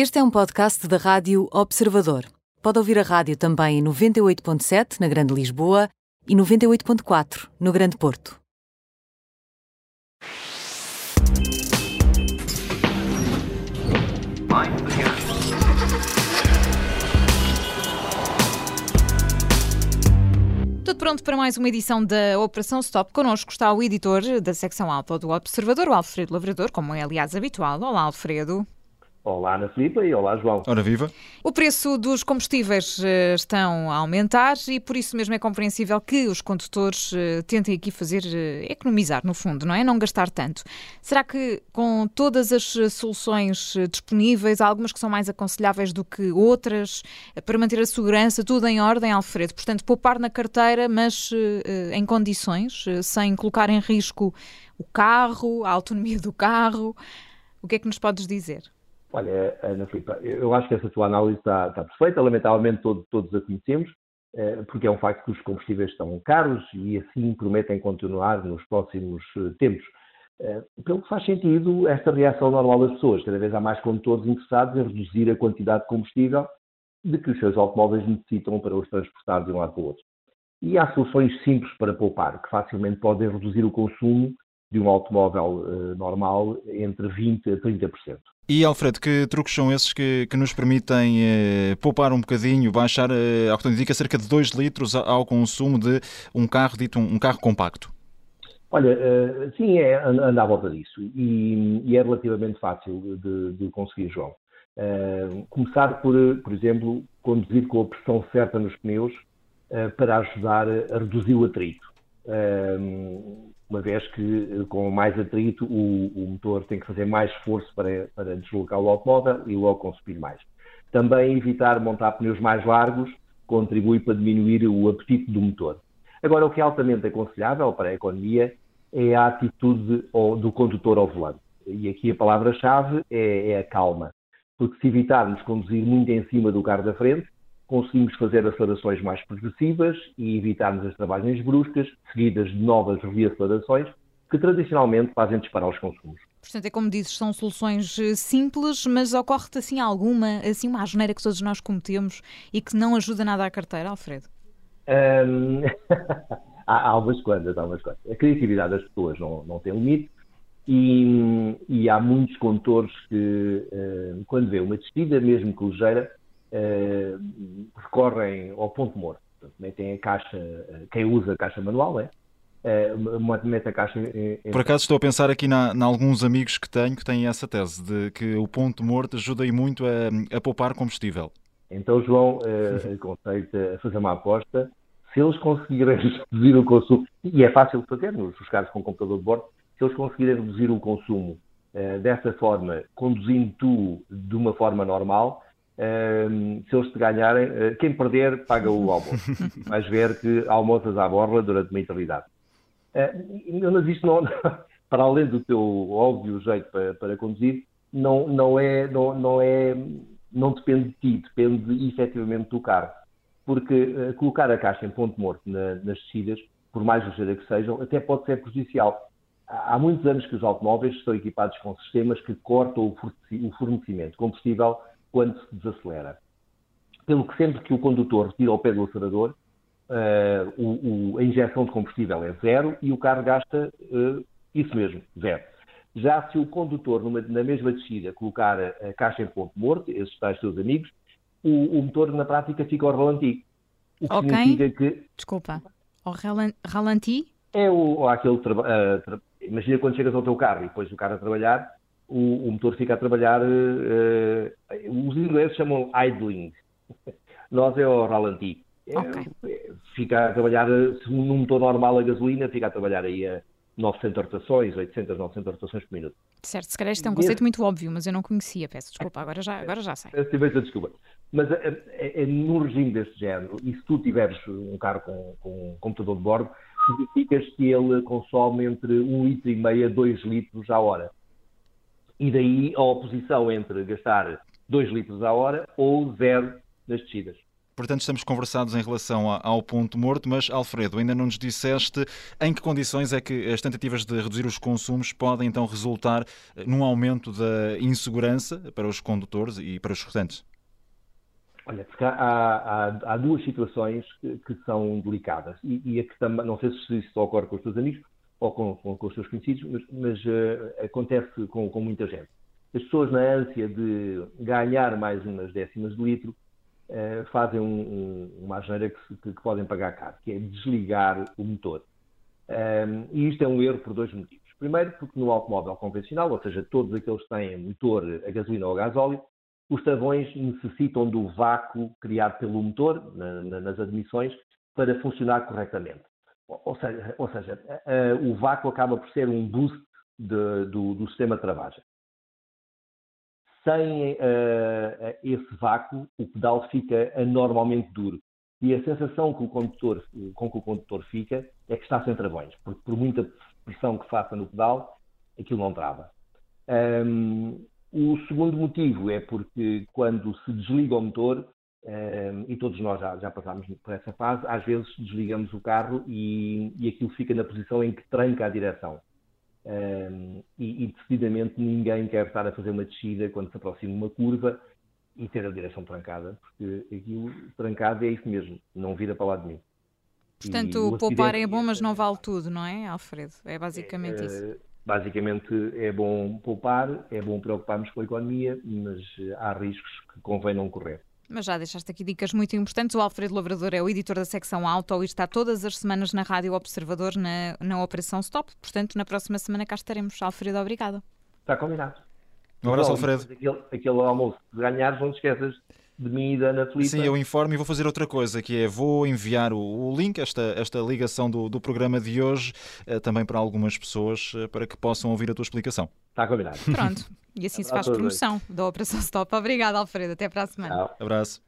Este é um podcast da Rádio Observador. Pode ouvir a rádio também em 98.7 na Grande Lisboa e 98.4 no Grande Porto. Tudo pronto para mais uma edição da Operação Stop. Connosco está o editor da secção alta do Observador, o Alfredo Lavrador, como é aliás habitual. Olá, Alfredo. Olá, Ana Filipe e olá, João. Ora viva. O preço dos combustíveis eh, estão a aumentar e por isso mesmo é compreensível que os condutores eh, tentem aqui fazer eh, economizar, no fundo, não é? Não gastar tanto. Será que com todas as soluções disponíveis, há algumas que são mais aconselháveis do que outras, para manter a segurança, tudo em ordem, Alfredo? Portanto, poupar na carteira, mas em condições, sem colocar em risco o carro, a autonomia do carro. O que é que nos podes dizer? Olha, Ana Filipe, eu acho que essa tua análise está, está perfeita. Lamentavelmente todos, todos a conhecemos, eh, porque é um facto que os combustíveis estão caros e assim prometem continuar nos próximos eh, tempos. Eh, pelo que faz sentido esta reação normal das pessoas. Cada vez há mais condutores interessados em reduzir a quantidade de combustível de que os seus automóveis necessitam para os transportar de um lado para o outro. E há soluções simples para poupar, que facilmente podem reduzir o consumo de um automóvel normal entre 20% a 30%. E, Alfredo, que truques são esses que, que nos permitem eh, poupar um bocadinho, baixar, eh, ao que indica, cerca de 2 litros ao consumo de um carro dito um, um carro compacto? Olha, uh, sim, é, anda à volta disso e, e é relativamente fácil de, de conseguir, João. Uh, começar por, por exemplo, conduzir com a pressão certa nos pneus uh, para ajudar a reduzir o atrito uma vez que eh, com mais atrito o, o, motor tem que fazer mais esforço para, para deslocar o automóvel e logo consumir mais. Também evitar montar pneus mais largos contribui para diminuir o apetite do motor. Agora, o que é altamente aconselhável para a economia é a atitude do condutor ao volante. E aqui a palavra-chave é, é a calma. Porque se evitarmos conduzir muito em cima do carro da frente, conseguimos fazer acelerações mais progressivas e evitarmos as travagens bruscas, seguidas de novas reacelerações, que tradicionalmente fazem disparar os consumos. Portanto, é como dizes, são soluções eh, simples, mas ocorre-te assim alguma, assim uma asneira que todos nós cometemos e que não ajuda nada à carteira, Alfredo? Há, há umas quantas, há umas quantas. A criatividade das pessoas não, não tem limite e, e há muitos condutores que, uh, quando vê uma descida, mesmo que ligeira, recorrem ao ponto morto. Portanto, metem a caixa, eh, quem usa a caixa manual? Uh, mete a caixa em. Por acaso estou a pensar aqui na, na, alguns amigos que tenho que têm essa tese de que o ponto morto ajuda muito a, a poupar combustível. Então, João, uh, aconselho a fazer uma aposta. Se eles conseguirem reduzir o consumo, e é fácil de fazer nos carros com computador de bordo, se eles conseguirem reduzir o consumo dessa forma, conduzindo tu de uma forma normal, se eles te ganharem, uh, quem perder paga o almoço. Vais ver que almoças à borla durante uma eternidade. Uh, mas isto não, para além do teu óbvio jeito para, para conduzir, não, não é, não, não é, não depende de ti, depende efetivamente do carro. Porque uh, colocar a caixa em ponto morto na, nas descidas, por mais ligeira que sejam, até pode ser prejudicial. Há muitos anos que os automóveis estão equipados com sistemas que cortam o fornecimento de combustível quando se desacelera. Pelo que sempre que o condutor retira o pé do acelerador, uh, o, o, a injeção de combustível é zero e o carro gasta uh, isso mesmo, zero. Já se o condutor, numa, na mesma descida, colocar a, caixa em ponto morto, esses tais seus amigos, o, o, motor na prática fica ao ralenti. O que okay. significa que. Desculpa. Ao ralenti? É o, aquele. Uh, tra... Imagina quando chegas ao teu carro e depois o carro a trabalhar, o, o motor fica a trabalhar, uh, os ingleses chamam idling, nós é o ralenti. É, okay. É, fica a trabalhar, se num motor normal a gasolina, fica a trabalhar aí a 900 rotações, 800, 900 rotações por minuto. Certo, se calhar isto é um conceito muito óbvio, mas eu não conhecia, peço desculpa, agora já, agora já sei. Peço imensa desculpa. Mas é, é, é, num regime deste género, e se tu tiveres um carro com, com um computador de bordo, significas que ele consome entre 1,5 litro e a 2 litros à hora. E daí a oposição entre gastar 2 litros à hora ou zero nas descidas. portanto estamos conversados em relação ao ponto morto, mas Alfredo, ainda não nos disseste em que condições é que as tentativas de reduzir os consumos podem então resultar eh, num aumento da insegurança para os condutores e para os restantes? Olha, há, há, há duas situações que, que são delicadas e, e, a que também, não sei se isso ocorre com os teus amigos ou com, com, com os teus conhecidos, mas, mas uh, acontece com, com, muita gente. As pessoas, na ânsia de ganhar mais umas décimas de litro, uh, fazem um, um, uma asneira que, que, que, podem pagar caro, que é desligar o motor. Um, e isto é um erro por dois motivos. Primeiro, porque no automóvel convencional, ou seja, todos aqueles que têm motor a gasolina ou a gasóleo, os travões necessitam do vácuo criado pelo motor, na, na, nas admissões, para funcionar corretamente. Ou seja, ou seja o vácuo acaba por ser um boost de, do, do, sistema de travagem. Sem uh, esse vácuo, o pedal fica anormalmente duro. E a sensação que o condutor, com que o condutor fica é que está sem travões, porque por muita pressão que faça no pedal, aquilo não trava. Um, o segundo motivo é porque quando se desliga o motor, e todos nós já, já passámos por essa fase, às vezes desligamos o carro e, e aquilo fica na posição em que tranca a direção. Um, e, e, decididamente ninguém quer estar a fazer uma descida quando se aproxima uma curva e ter a direção trancada, porque aquilo trancado é isso mesmo, não vira para lá de mim. Portanto, poupar é bom, mas não vale tudo, não é, Alfredo? É basicamente é, isso basicamente é bom poupar, é bom preocuparmos com a economia, mas há riscos que convém não correr. Mas já deixaste aqui dicas muito importantes. O Alfredo Lavrador é o editor da secção Auto e está todas as semanas na Rádio Observador na, na Operação Stop. Portanto, na próxima semana cá estaremos. Alfredo, obrigada. Está combinado. Um abraço, Alfredo. Aquele, aquele almoço de ganhares, não te esqueças de mim e da Ana Filipe. Sim, eu informo e vou fazer outra coisa, que é vou enviar o, o link, esta, esta ligação do, do programa de hoje, eh, também para algumas pessoas, eh, para que possam ouvir a tua explicação. Está combinado. Pronto, e assim se faz promoção da Operação Stop. Obrigado, Alfredo. Até para a semana. Tchau. Abraço.